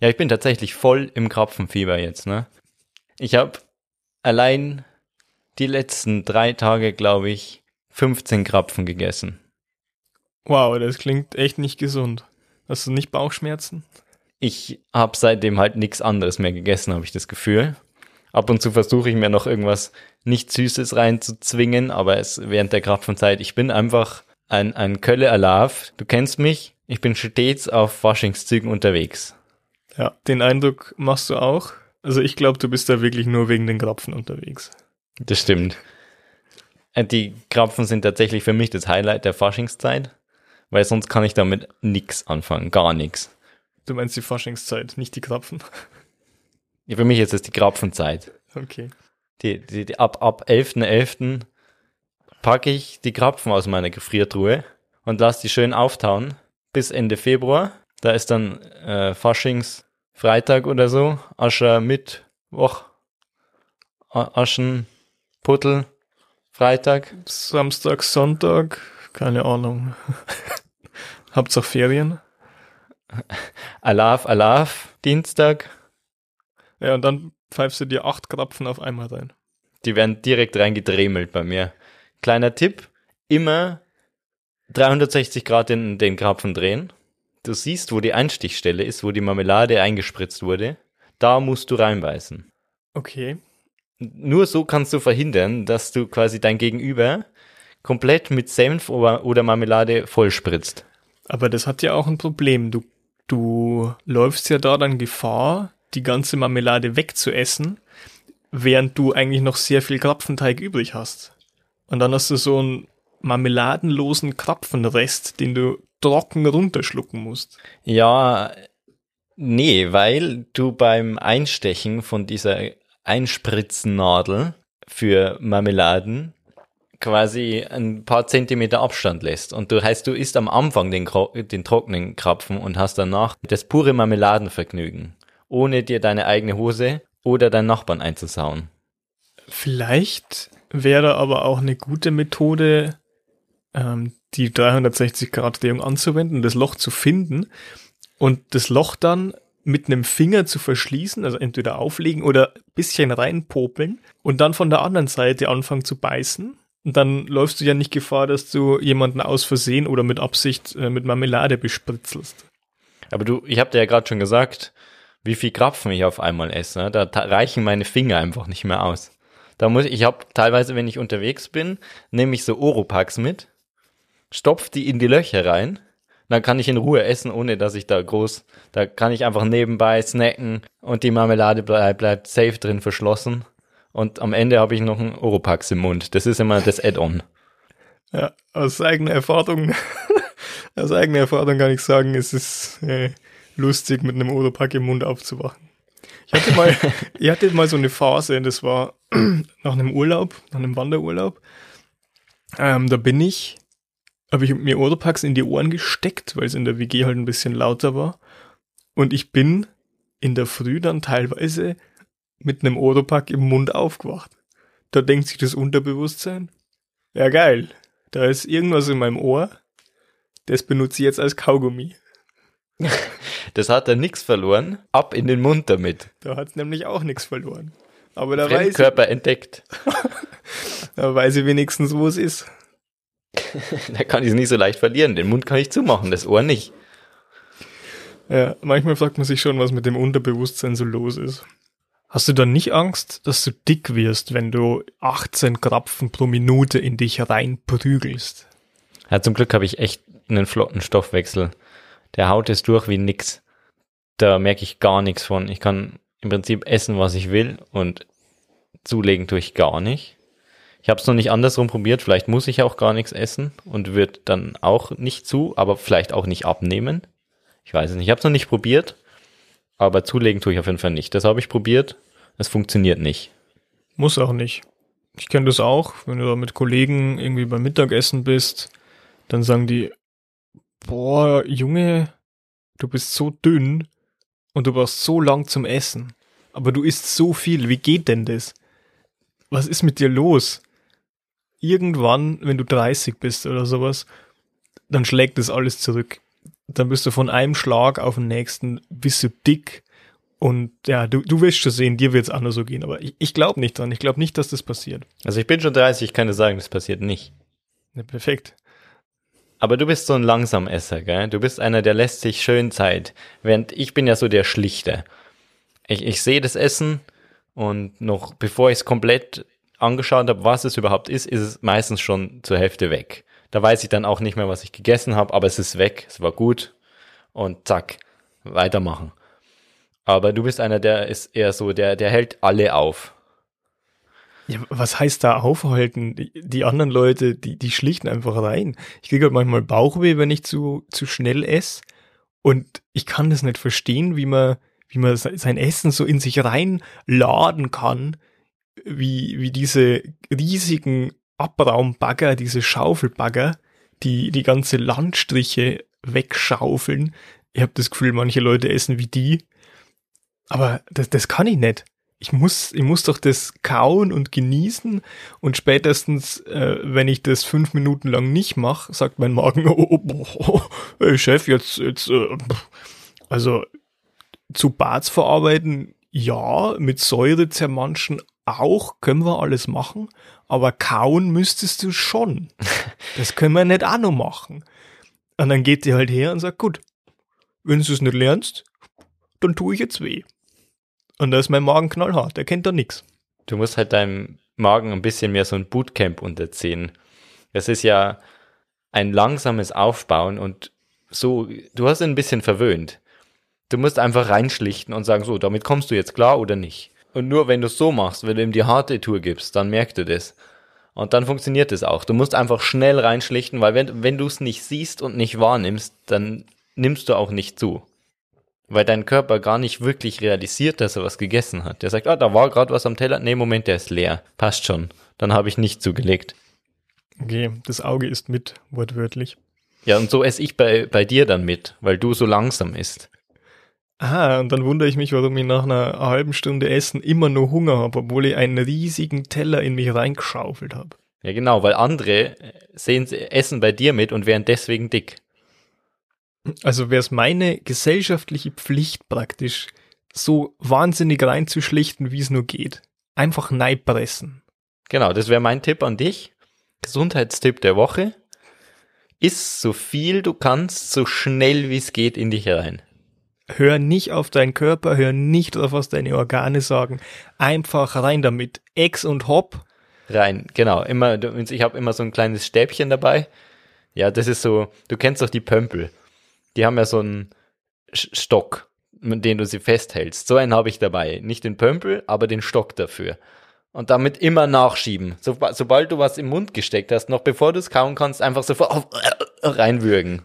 Ja, ich bin tatsächlich voll im Krapfenfieber jetzt, ne? Ich habe allein die letzten drei Tage, glaube ich, 15 Krapfen gegessen. Wow, das klingt echt nicht gesund. Hast du nicht Bauchschmerzen? Ich habe seitdem halt nichts anderes mehr gegessen, habe ich das Gefühl. Ab und zu versuche ich mir noch irgendwas nicht Süßes reinzuzwingen, aber es während der Krapfenzeit, ich bin einfach ein, ein Kölle Alav. Du kennst mich, ich bin stets auf Faschingszügen unterwegs. Ja, den Eindruck machst du auch. Also ich glaube, du bist da wirklich nur wegen den Krapfen unterwegs. Das stimmt. Äh, Die Krapfen sind tatsächlich für mich das Highlight der Faschingszeit, weil sonst kann ich damit nix anfangen, gar nichts. Du meinst die Faschingszeit, nicht die Krapfen. Ja, Für mich ist es die Krapfenzeit. Okay. Die, die, die, ab ab 11.11. packe ich die Krapfen aus meiner Gefriertruhe und lasse die schön auftauen bis Ende Februar. Da ist dann äh, Faschingsfreitag oder so, Ascher Mittwoch, A- Aschen, Puttel, Freitag. Samstag, Sonntag, keine Ahnung. Habt ihr Ferien? Alaf, Alaf, Dienstag. Ja, und dann pfeifst du dir acht Krapfen auf einmal rein. Die werden direkt reingedremelt bei mir. Kleiner Tipp, immer 360 Grad den, den Krapfen drehen. Du siehst, wo die Einstichstelle ist, wo die Marmelade eingespritzt wurde. Da musst du reinbeißen. Okay. Nur so kannst du verhindern, dass du quasi dein Gegenüber komplett mit Senf oder, oder Marmelade vollspritzt. Aber das hat ja auch ein Problem. Du, du läufst ja da dann Gefahr, die ganze Marmelade wegzuessen, während du eigentlich noch sehr viel Krapfenteig übrig hast. Und dann hast du so einen marmeladenlosen Krapfenrest, den du trocken runterschlucken musst. Ja, nee, weil du beim Einstechen von dieser Einspritznadel für Marmeladen quasi ein paar Zentimeter Abstand lässt. Und du heißt, du isst am Anfang den, den trockenen Krapfen und hast danach das pure Marmeladenvergnügen, ohne dir deine eigene Hose oder deinen Nachbarn einzusauen. Vielleicht wäre aber auch eine gute Methode, ähm, die 360-Grad-Drehung anzuwenden, das Loch zu finden und das Loch dann mit einem Finger zu verschließen, also entweder auflegen oder bisschen reinpopeln und dann von der anderen Seite anfangen zu beißen. Und dann läufst du ja nicht Gefahr, dass du jemanden aus Versehen oder mit Absicht äh, mit Marmelade bespritzelst. Aber du, ich habe dir ja gerade schon gesagt, wie viel Krapfen ich auf einmal esse. Ne? Da reichen meine Finger einfach nicht mehr aus. Da muss ich, ich habe teilweise, wenn ich unterwegs bin, nehme ich so Oropax mit, stopf die in die Löcher rein, dann kann ich in Ruhe essen, ohne dass ich da groß, da kann ich einfach nebenbei snacken und die Marmelade bleib, bleibt safe drin verschlossen. Und am Ende habe ich noch einen Oropax im Mund. Das ist immer das Add-on. Ja, aus eigener Erfahrung, aus eigener Erfahrung kann ich sagen, es ist äh, lustig, mit einem Oropack im Mund aufzuwachen. Ich hatte mal, ich hatte mal so eine Phase, das war nach einem Urlaub, nach einem Wanderurlaub. Ähm, da bin ich, habe ich mir Oropax in die Ohren gesteckt, weil es in der WG halt ein bisschen lauter war. Und ich bin in der Früh dann teilweise mit einem Oropack im Mund aufgewacht. Da denkt sich das Unterbewusstsein, ja geil, da ist irgendwas in meinem Ohr, das benutze ich jetzt als Kaugummi. Das hat er nix verloren. Ab in den Mund damit. Da hat nämlich auch nichts verloren. Aber da weiß, ich, entdeckt. da weiß ich wenigstens, wo es ist. Da kann ich es nicht so leicht verlieren. Den Mund kann ich zumachen, das Ohr nicht. Ja, manchmal fragt man sich schon, was mit dem Unterbewusstsein so los ist. Hast du dann nicht Angst, dass du dick wirst, wenn du 18 Krapfen pro Minute in dich reinprügelst? Ja, zum Glück habe ich echt einen flotten Stoffwechsel. Der haut es durch wie nix. Da merke ich gar nichts von. Ich kann im Prinzip essen, was ich will und zulegen tue ich gar nicht. Ich habe es noch nicht andersrum probiert. Vielleicht muss ich auch gar nichts essen und wird dann auch nicht zu, aber vielleicht auch nicht abnehmen. Ich weiß es nicht. Ich habe es noch nicht probiert, aber zulegen tue ich auf jeden Fall nicht. Das habe ich probiert. Es funktioniert nicht. Muss auch nicht. Ich kenne das auch, wenn du da mit Kollegen irgendwie beim Mittagessen bist, dann sagen die, boah, Junge, du bist so dünn und du brauchst so lang zum Essen. Aber du isst so viel, wie geht denn das? Was ist mit dir los? Irgendwann, wenn du 30 bist oder sowas, dann schlägt das alles zurück. Dann bist du von einem Schlag auf den nächsten, bist du dick Und ja, du, du wirst schon sehen, dir wird es anders so gehen, aber ich, ich glaube nicht dran. Ich glaube nicht, dass das passiert. Also ich bin schon 30, ich kann dir sagen, das passiert nicht. Ja, perfekt. Aber du bist so ein Langsamesser, gell? Du bist einer, der lässt sich schön Zeit. Während ich bin ja so der Schlichte. Ich, ich sehe das Essen und noch bevor ich es komplett angeschaut habe, was es überhaupt ist, ist es meistens schon zur Hälfte weg. Da weiß ich dann auch nicht mehr, was ich gegessen habe, aber es ist weg, es war gut und zack, weitermachen. Aber du bist einer, der ist eher so, der, der hält alle auf. Ja, was heißt da aufhalten? Die, anderen Leute, die, die schlichten einfach rein. Ich kriege halt manchmal Bauchweh, wenn ich zu, zu schnell esse. Und ich kann das nicht verstehen, wie man, wie man sein Essen so in sich reinladen kann, wie, wie diese riesigen Abraumbagger, diese Schaufelbagger, die die ganze Landstriche wegschaufeln. Ich habe das Gefühl, manche Leute essen wie die. Aber das, das kann ich nicht. Ich muss, ich muss doch das kauen und genießen und spätestens, äh, wenn ich das fünf Minuten lang nicht mache, sagt mein Magen, oh, oh, oh, hey Chef, jetzt, jetzt, äh, also zu Bads verarbeiten, ja, mit Säure zermanschen auch, können wir alles machen, aber kauen müsstest du schon. Das können wir nicht auch noch machen. Und dann geht die halt her und sagt, gut, wenn du es nicht lernst, dann tue ich jetzt weh. Und da ist mein Magen knallhart, der kennt da nichts. Du musst halt deinem Magen ein bisschen mehr so ein Bootcamp unterziehen. Das ist ja ein langsames Aufbauen und so, du hast ihn ein bisschen verwöhnt. Du musst einfach reinschlichten und sagen, so, damit kommst du jetzt klar oder nicht. Und nur wenn du es so machst, wenn du ihm die harte Tour gibst, dann merkt du das. Und dann funktioniert es auch. Du musst einfach schnell reinschlichten, weil wenn, wenn du es nicht siehst und nicht wahrnimmst, dann nimmst du auch nicht zu weil dein Körper gar nicht wirklich realisiert, dass er was gegessen hat. Der sagt, ah, da war gerade was am Teller. Nee, Moment, der ist leer. Passt schon. Dann habe ich nicht zugelegt. Okay, das Auge ist mit, wortwörtlich. Ja, und so esse ich bei, bei dir dann mit, weil du so langsam isst. Ah, und dann wundere ich mich, warum ich nach einer halben Stunde Essen immer nur Hunger habe, obwohl ich einen riesigen Teller in mich reingeschaufelt habe. Ja, genau, weil andere sehen, essen bei dir mit und wären deswegen dick. Also wäre es meine gesellschaftliche Pflicht praktisch, so wahnsinnig reinzuschlichten, wie es nur geht. Einfach neipressen. Genau, das wäre mein Tipp an dich. Gesundheitstipp der Woche. Iss so viel du kannst, so schnell wie es geht in dich rein. Hör nicht auf deinen Körper, hör nicht auf, was deine Organe sagen. Einfach rein damit. Ex und Hop. Rein, genau. Immer, ich habe immer so ein kleines Stäbchen dabei. Ja, das ist so, du kennst doch die Pömpel die haben ja so einen Stock, mit dem du sie festhältst. So einen habe ich dabei. Nicht den Pömpel, aber den Stock dafür. Und damit immer nachschieben. So, sobald du was im Mund gesteckt hast, noch bevor du es kauen kannst, einfach sofort reinwürgen.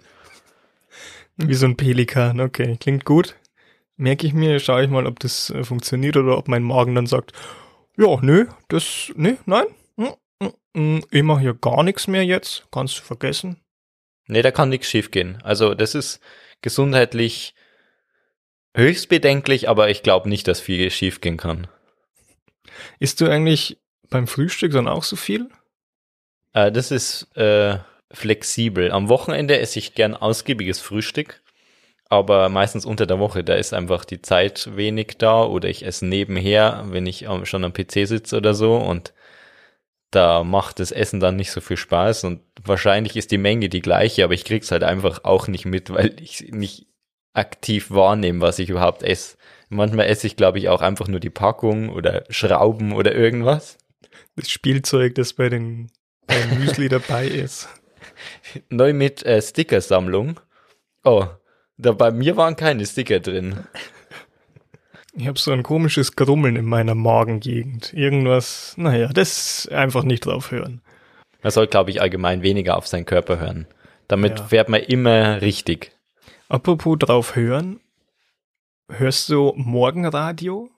Wie so ein Pelikan, okay. Klingt gut. Merke ich mir, schaue ich mal, ob das äh, funktioniert oder ob mein Magen dann sagt, ja, nö, das, nö, nein, hm, hm, hm, ich mache hier gar nichts mehr jetzt, kannst du vergessen. Nee, da kann nichts schiefgehen. Also das ist gesundheitlich höchst bedenklich, aber ich glaube nicht, dass viel schiefgehen kann. Isst du eigentlich beim Frühstück dann auch so viel? Äh, das ist äh, flexibel. Am Wochenende esse ich gern ausgiebiges Frühstück, aber meistens unter der Woche, da ist einfach die Zeit wenig da oder ich esse nebenher, wenn ich schon am PC sitze oder so und da macht das Essen dann nicht so viel Spaß und wahrscheinlich ist die Menge die gleiche, aber ich krieg's halt einfach auch nicht mit, weil ich nicht aktiv wahrnehme, was ich überhaupt esse. Manchmal esse ich, glaube ich, auch einfach nur die Packung oder Schrauben oder irgendwas. Das Spielzeug, das bei den beim Müsli dabei ist. Neu mit äh, Stickersammlung. Oh, da bei mir waren keine Sticker drin. Ich habe so ein komisches Grummeln in meiner Magengegend. Irgendwas, naja, das einfach nicht drauf hören. Man soll, glaube ich, allgemein weniger auf seinen Körper hören. Damit ja. fährt man immer richtig. Apropos drauf hören, hörst du Morgenradio?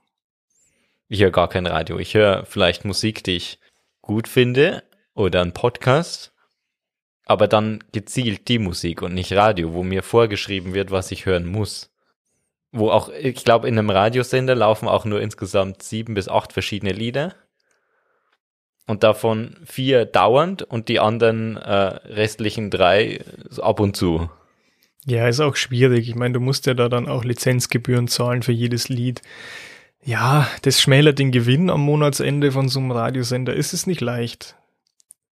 Ich höre gar kein Radio. Ich höre vielleicht Musik, die ich gut finde oder einen Podcast, aber dann gezielt die Musik und nicht Radio, wo mir vorgeschrieben wird, was ich hören muss wo auch, ich glaube, in einem Radiosender laufen auch nur insgesamt sieben bis acht verschiedene Lieder. Und davon vier dauernd und die anderen äh, restlichen drei ab und zu. Ja, ist auch schwierig. Ich meine, du musst ja da dann auch Lizenzgebühren zahlen für jedes Lied. Ja, das schmälert den Gewinn am Monatsende von so einem Radiosender. Ist es nicht leicht.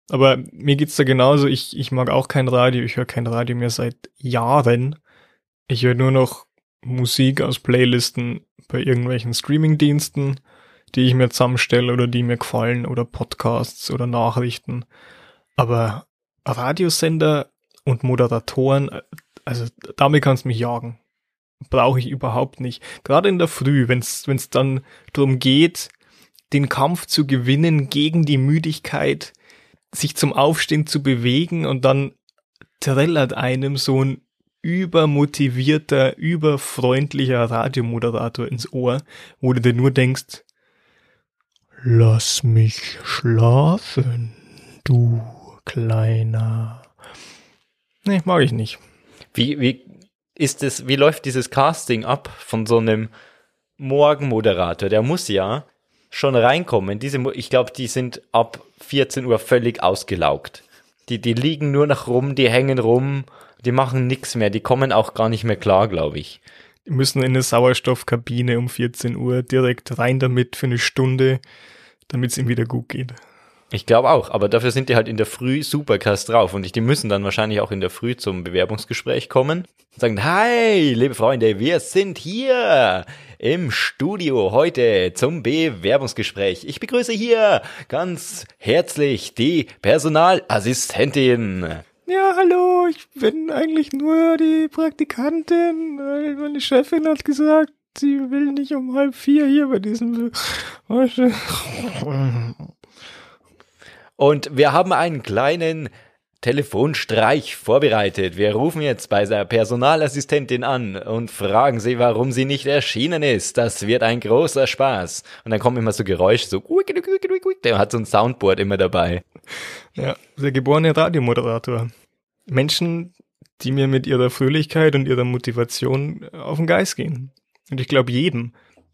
Aber mir geht's da genauso. Ich, ich mag auch kein Radio. Ich höre kein Radio mehr seit Jahren. Ich höre nur noch Musik aus Playlisten bei irgendwelchen Streamingdiensten, die ich mir zusammenstelle oder die mir gefallen oder Podcasts oder Nachrichten. Aber Radiosender und Moderatoren, also damit kannst du mich jagen. Brauche ich überhaupt nicht. Gerade in der Früh, wenn es dann darum geht, den Kampf zu gewinnen gegen die Müdigkeit, sich zum Aufstehen zu bewegen und dann trällert einem so ein übermotivierter, überfreundlicher Radiomoderator ins Ohr, wo du dir nur denkst, lass mich schlafen, du kleiner. Nee, mag ich nicht. Wie, wie ist es, wie läuft dieses Casting ab von so einem Morgenmoderator? Der muss ja schon reinkommen. Diese, ich glaube, die sind ab 14 Uhr völlig ausgelaugt. Die, die liegen nur noch rum, die hängen rum, die machen nichts mehr, die kommen auch gar nicht mehr klar, glaube ich. Die müssen in eine Sauerstoffkabine um 14 Uhr direkt rein damit für eine Stunde, damit es ihm wieder gut geht. Ich glaube auch, aber dafür sind die halt in der Früh super krass drauf und die müssen dann wahrscheinlich auch in der Früh zum Bewerbungsgespräch kommen und sagen, hi, liebe Freunde, wir sind hier im Studio heute zum Bewerbungsgespräch. Ich begrüße hier ganz herzlich die Personalassistentin. Ja, hallo, ich bin eigentlich nur die Praktikantin, weil meine Chefin hat gesagt, sie will nicht um halb vier hier bei diesem... Und wir haben einen kleinen Telefonstreich vorbereitet. Wir rufen jetzt bei der Personalassistentin an und fragen sie, warum sie nicht erschienen ist. Das wird ein großer Spaß. Und dann kommen immer so Geräusche, so, der hat so ein Soundboard immer dabei. Ja, der geborene Radiomoderator. Menschen, die mir mit ihrer Fröhlichkeit und ihrer Motivation auf den Geist gehen. Und ich glaube jedem.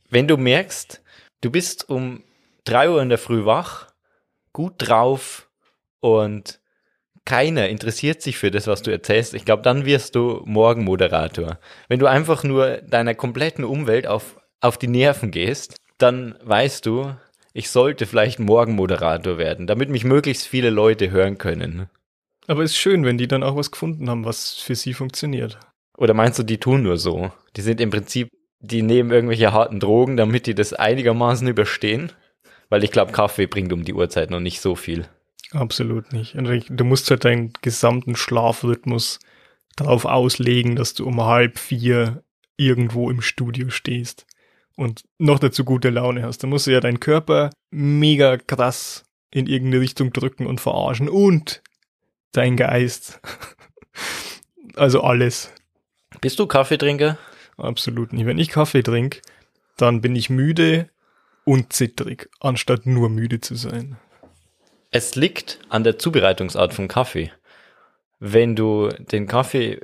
Wenn du merkst, du bist um drei Uhr in der Früh wach gut drauf und keiner interessiert sich für das, was du erzählst, ich glaube, dann wirst du Morgenmoderator. Wenn du einfach nur deiner kompletten Umwelt auf, auf die Nerven gehst, dann weißt du, ich sollte vielleicht Morgenmoderator werden, damit mich möglichst viele Leute hören können. Aber ist schön, wenn die dann auch was gefunden haben, was für sie funktioniert. Oder meinst du, die tun nur so? Die sind im Prinzip, die nehmen irgendwelche harten Drogen, damit die das einigermaßen überstehen? Weil ich glaube, Kaffee bringt um die Uhrzeit noch nicht so viel. Absolut nicht. Du musst halt deinen gesamten Schlafrhythmus darauf auslegen, dass du um halb vier irgendwo im Studio stehst und noch dazu gute Laune hast. Da musst du ja deinen Körper mega krass in irgendeine Richtung drücken und verarschen und dein Geist. also alles. Bist du Kaffeetrinker? Absolut nicht. Wenn ich Kaffee trinke, dann bin ich müde, und zittrig, anstatt nur müde zu sein. Es liegt an der Zubereitungsart von Kaffee. Wenn du den Kaffee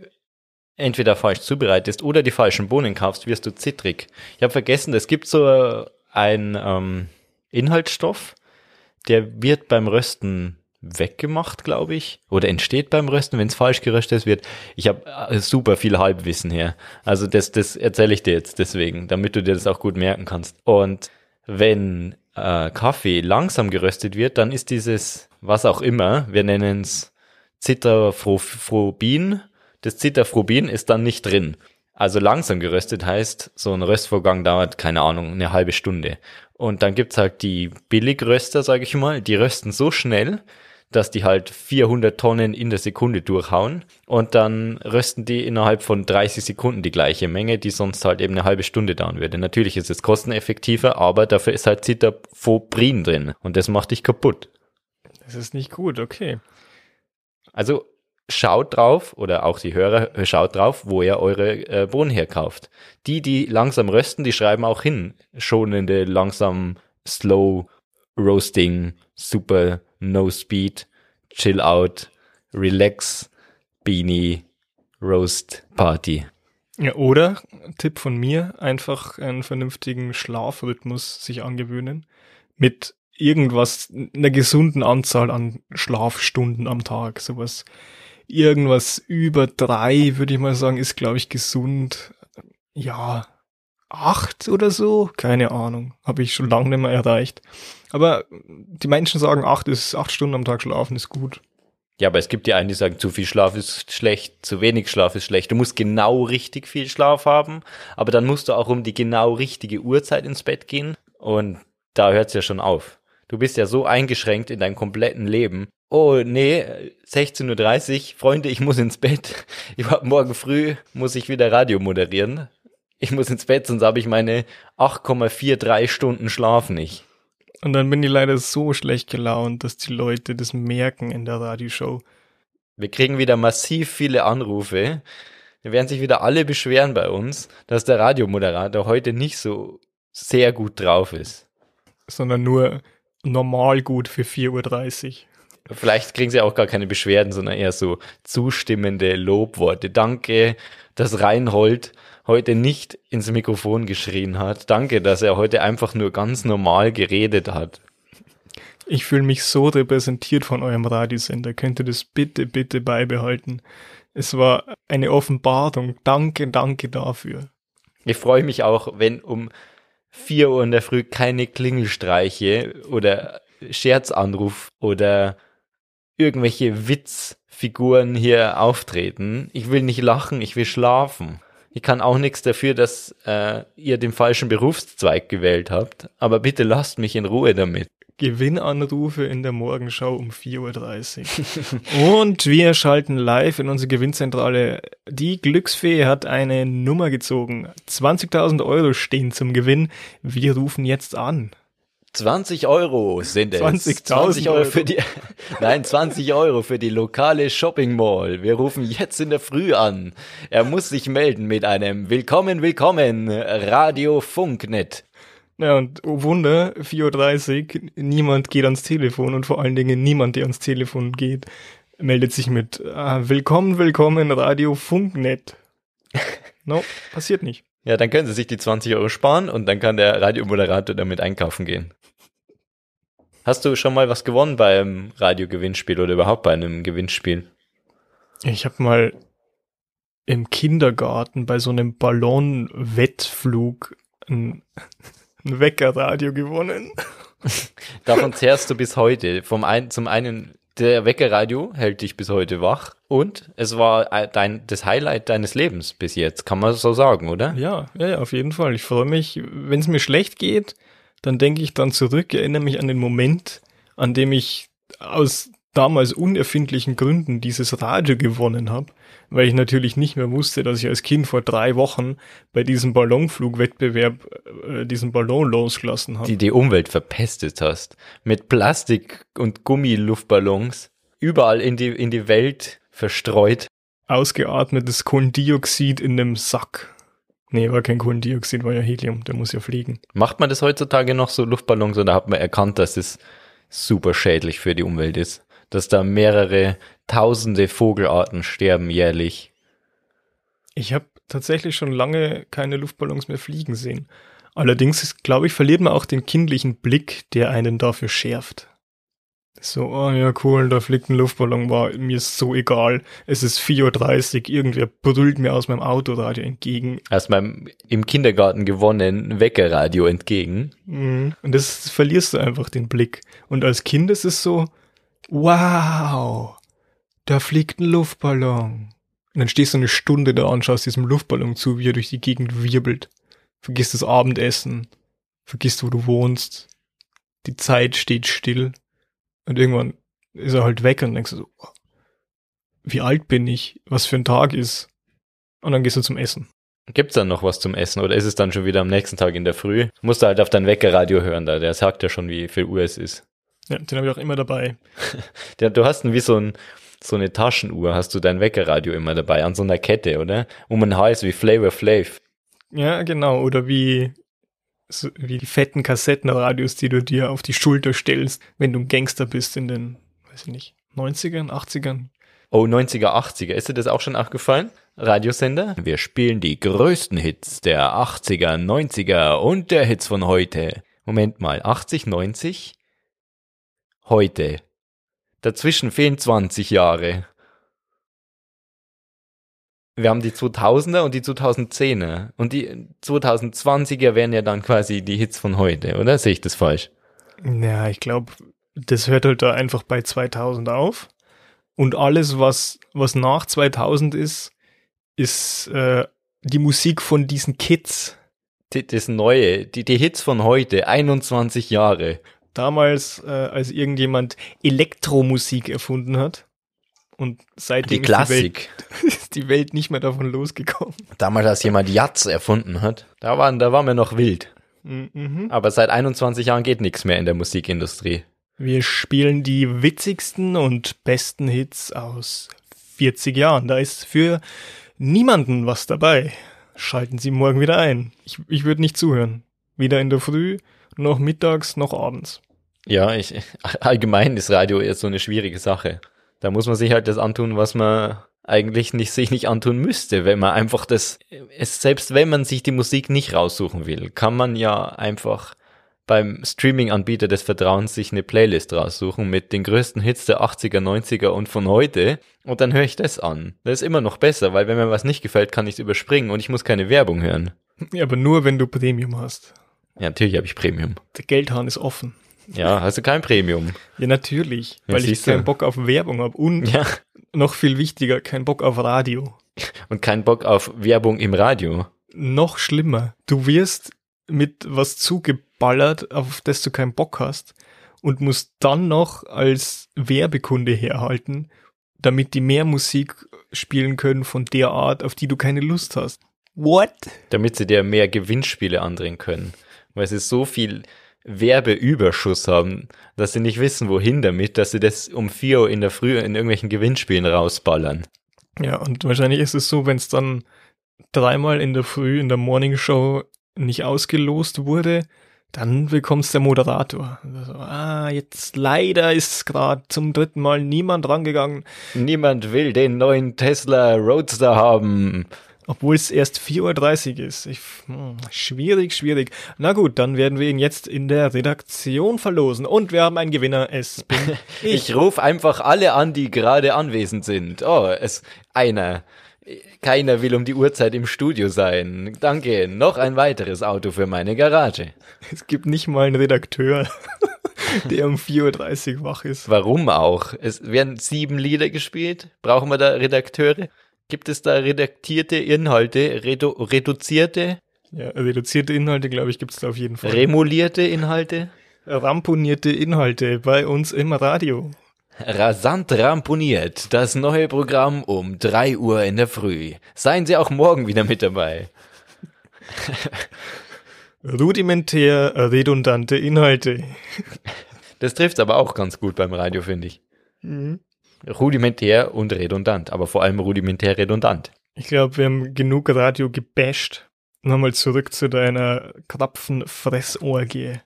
entweder falsch zubereitest oder die falschen Bohnen kaufst, wirst du zittrig. Ich habe vergessen, es gibt so einen ähm, Inhaltsstoff, der wird beim Rösten weggemacht, glaube ich, oder entsteht beim Rösten, wenn es falsch geröstet wird. Ich habe äh, super viel Halbwissen hier. Also das, das erzähle ich dir jetzt deswegen, damit du dir das auch gut merken kannst. Und wenn äh, Kaffee langsam geröstet wird, dann ist dieses, was auch immer, wir nennen es Citrafrobin, das Citrafrobin ist dann nicht drin. Also langsam geröstet heißt, so ein Röstvorgang dauert, keine Ahnung, eine halbe Stunde. Und dann gibt's halt die Billigröster, sage ich mal, die rösten so schnell, dass die halt 400 Tonnen in der Sekunde durchhauen und dann rösten die innerhalb von 30 Sekunden die gleiche Menge, die sonst halt eben eine halbe Stunde dauern würde. Natürlich ist es kosteneffektiver, aber dafür ist halt Citafoprin drin und das macht dich kaputt. Das ist nicht gut, okay. Also schaut drauf oder auch die Hörer schaut drauf, wo ihr eure äh, Bohnen herkauft. Die, die langsam rösten, die schreiben auch hin schonende, langsam slow roasting, super No Speed, Chill Out, Relax, Beanie, Roast Party. Ja, oder, Tipp von mir, einfach einen vernünftigen Schlafrhythmus sich angewöhnen. Mit irgendwas, einer gesunden Anzahl an Schlafstunden am Tag. Sowas irgendwas über drei, würde ich mal sagen, ist, glaube ich, gesund. Ja, acht oder so, keine Ahnung, habe ich schon lange nicht mehr erreicht. Aber die Menschen sagen, acht ist acht Stunden am Tag schlafen ist gut. Ja, aber es gibt ja einen, die sagen, zu viel Schlaf ist schlecht, zu wenig Schlaf ist schlecht. Du musst genau richtig viel Schlaf haben, aber dann musst du auch um die genau richtige Uhrzeit ins Bett gehen. Und da hört es ja schon auf. Du bist ja so eingeschränkt in deinem kompletten Leben. Oh, nee, 16.30 Uhr, Freunde, ich muss ins Bett. Ich hab morgen früh muss ich wieder Radio moderieren. Ich muss ins Bett, sonst habe ich meine 8,43 Stunden Schlaf nicht. Und dann bin ich leider so schlecht gelaunt, dass die Leute das merken in der Radioshow. Wir kriegen wieder massiv viele Anrufe. Wir werden sich wieder alle beschweren bei uns, dass der Radiomoderator heute nicht so sehr gut drauf ist. Sondern nur normal gut für 4.30 Uhr. Vielleicht kriegen sie auch gar keine Beschwerden, sondern eher so zustimmende Lobworte. Danke, dass Reinhold heute nicht ins Mikrofon geschrien hat. Danke, dass er heute einfach nur ganz normal geredet hat. Ich fühle mich so repräsentiert von eurem Radiosender. Könnt ihr das bitte, bitte beibehalten? Es war eine Offenbarung. Danke, danke dafür. Ich freue mich auch, wenn um vier Uhr in der Früh keine Klingelstreiche oder Scherzanruf oder irgendwelche Witzfiguren hier auftreten. Ich will nicht lachen, ich will schlafen. Ich kann auch nichts dafür, dass äh, ihr den falschen Berufszweig gewählt habt, aber bitte lasst mich in Ruhe damit. Gewinnanrufe in der Morgenschau um 4.30 Uhr. Und wir schalten live in unsere Gewinnzentrale. Die Glücksfee hat eine Nummer gezogen. 20.000 Euro stehen zum Gewinn. Wir rufen jetzt an. 20 Euro sind es. 20, 20 Euro für die, nein, 20 Euro für die lokale Shopping Mall. Wir rufen jetzt in der Früh an. Er muss sich melden mit einem Willkommen, Willkommen, Radio Funknet. Ja, und oh Wunder, 4.30 Uhr, niemand geht ans Telefon und vor allen Dingen niemand, der ans Telefon geht, meldet sich mit äh, Willkommen, Willkommen, Radio Funknet. No, passiert nicht. Ja, dann können Sie sich die 20 Euro sparen und dann kann der Radiomoderator damit einkaufen gehen. Hast du schon mal was gewonnen beim Radiogewinnspiel oder überhaupt bei einem Gewinnspiel? Ich habe mal im Kindergarten bei so einem Ballonwettflug ein, ein Weckerradio gewonnen. Davon zehrst du bis heute. Vom ein, zum einen, der Weckerradio hält dich bis heute wach und es war dein, das Highlight deines Lebens bis jetzt, kann man so sagen, oder? Ja, ja, ja auf jeden Fall. Ich freue mich, wenn es mir schlecht geht, dann denke ich dann zurück, erinnere mich an den Moment, an dem ich aus damals unerfindlichen Gründen dieses Radio gewonnen habe, weil ich natürlich nicht mehr wusste, dass ich als Kind vor drei Wochen bei diesem Ballonflugwettbewerb äh, diesen Ballon losgelassen habe. Die die Umwelt verpestet hast. Mit Plastik- und Gummiluftballons überall in die, in die Welt verstreut. Ausgeatmetes Kohlendioxid in einem Sack. Nee, war kein Kohlendioxid, war ja Helium, der muss ja fliegen. Macht man das heutzutage noch so Luftballons oder hat man erkannt, dass es super schädlich für die Umwelt ist? Dass da mehrere tausende Vogelarten sterben jährlich. Ich habe tatsächlich schon lange keine Luftballons mehr fliegen sehen. Allerdings, glaube ich, verliert man auch den kindlichen Blick, der einen dafür schärft. So, oh ja, cool, da fliegt ein Luftballon, war mir ist so egal. Es ist 4.30 Uhr, irgendwer brüllt mir aus meinem Autoradio entgegen. Aus meinem im Kindergarten gewonnenen Weckerradio entgegen. Mhm. Und das verlierst du einfach den Blick. Und als Kind ist es so, wow, da fliegt ein Luftballon. Und dann stehst du eine Stunde da und schaust diesem Luftballon zu, wie er durch die Gegend wirbelt. Vergisst das Abendessen. Vergisst, wo du wohnst. Die Zeit steht still. Und irgendwann ist er halt weg und denkst du so, wie alt bin ich? Was für ein Tag ist? Und dann gehst du zum Essen. Gibt's dann noch was zum Essen oder ist es dann schon wieder am nächsten Tag in der Früh? Musst du halt auf dein Weckerradio hören, da der sagt ja schon, wie viel Uhr es ist. Ja, den habe ich auch immer dabei. ja, du hast wie so, ein, so eine Taschenuhr, hast du dein Weckerradio immer dabei, an so einer Kette, oder? Um ein Hals wie Flavor Flav. Ja, genau. Oder wie so wie die fetten Kassettenradios, die du dir auf die Schulter stellst, wenn du ein Gangster bist in den, weiß ich nicht, 90ern, 80ern. Oh, 90er, 80er. Ist dir das auch schon aufgefallen? Radiosender? Wir spielen die größten Hits der 80er, 90er und der Hits von heute. Moment mal, 80, 90? Heute. Dazwischen fehlen 20 Jahre. wir haben die 2000er und die 2010er. Und die 2020er wären ja dann quasi die Hits von heute, oder? Sehe ich das falsch? Ja, ich glaube, das hört halt da einfach bei 2000 auf. Und alles, was, was nach 2000 ist, ist äh, die Musik von diesen Kids. Das Neue, die, die Hits von heute, 21 Jahre. Damals, äh, als irgendjemand Elektromusik erfunden hat. Und seitdem Die Klassik. Ist, die Welt, ist die Welt nicht mehr davon losgekommen. Damals, als jemand Jatz erfunden hat, da waren, da waren wir noch wild. Mhm. Aber seit 21 Jahren geht nichts mehr in der Musikindustrie. Wir spielen die witzigsten und besten Hits aus 40 Jahren. Da ist für niemanden was dabei. Schalten Sie morgen wieder ein. Ich, ich würde nicht zuhören. Weder in der Früh, noch mittags, noch abends. Ja, ich, allgemein ist Radio eher so eine schwierige Sache. Da muss man sich halt das antun, was man eigentlich nicht, sich nicht antun müsste, wenn man einfach das, es, selbst wenn man sich die Musik nicht raussuchen will, kann man ja einfach beim Streaming-Anbieter des Vertrauens sich eine Playlist raussuchen mit den größten Hits der 80er, 90er und von heute und dann höre ich das an. Das ist immer noch besser, weil wenn mir was nicht gefällt, kann ich es überspringen und ich muss keine Werbung hören. Ja, aber nur wenn du Premium hast. Ja, natürlich habe ich Premium. Der Geldhahn ist offen. Ja, hast du kein Premium? Ja, natürlich, Ja, weil ich siehst du. keinen Bock auf Werbung habe und Ja. noch viel wichtiger, keinen Bock auf Radio. Und kein Bock auf Werbung im Radio. Noch schlimmer, du wirst mit was zugeballert, auf das du keinen Bock hast und musst dann noch als Werbekunde herhalten, damit die mehr Musik spielen können von der Art, auf die du keine Lust hast. What? damit sie dir mehr Gewinnspiele andrehen können. Weil sie so viel Werbeüberschuss haben, dass sie nicht wissen, wohin damit, dass sie das um 4 Uhr in der Früh in irgendwelchen Gewinnspielen rausballern. Ja, und wahrscheinlich ist es so, wenn es dann dreimal in der Früh in der Morning Show nicht ausgelost wurde, dann bekommt's der Moderator. Also, ah, jetzt leider ist gerade zum dritten Mal niemand rangegangen, Niemand will den neuen Tesla Roadster haben. Obwohl es erst 4.30 Uhr ist. Ich, hm, schwierig, schwierig. Na gut, dann werden wir ihn jetzt in der Redaktion verlosen. Und wir haben einen Gewinner. Es bin ich. Ich rufe einfach alle an, die gerade anwesend sind. Oh, es einer. Keiner will um die Uhrzeit im Studio sein. Danke. Noch ein weiteres Auto für meine Garage. Es gibt nicht mal einen Redakteur, der um 4.30 Uhr wach ist. Warum auch? Es werden sieben Lieder gespielt. Brauchen wir da Redakteure? Gibt es da redaktierte Inhalte, redu reduzierte, Ja, reduzierte Inhalte, glaube ich, gibt's da auf jeden Fall. remolierte Inhalte? ramponierte Inhalte bei uns im Radio. Rasant ramponiert, das neue Programm um drei Uhr in der Früh. Seien Sie auch morgen wieder mit dabei. Rudimentär redundante Inhalte. Das trifft aber auch ganz gut beim Radio, finde ich. Rudimentär und redundant, aber vor allem rudimentär redundant. Ich glaube, wir haben genug Radio gebasht. Nochmal zurück zu deiner Krapfen-Fressorgie.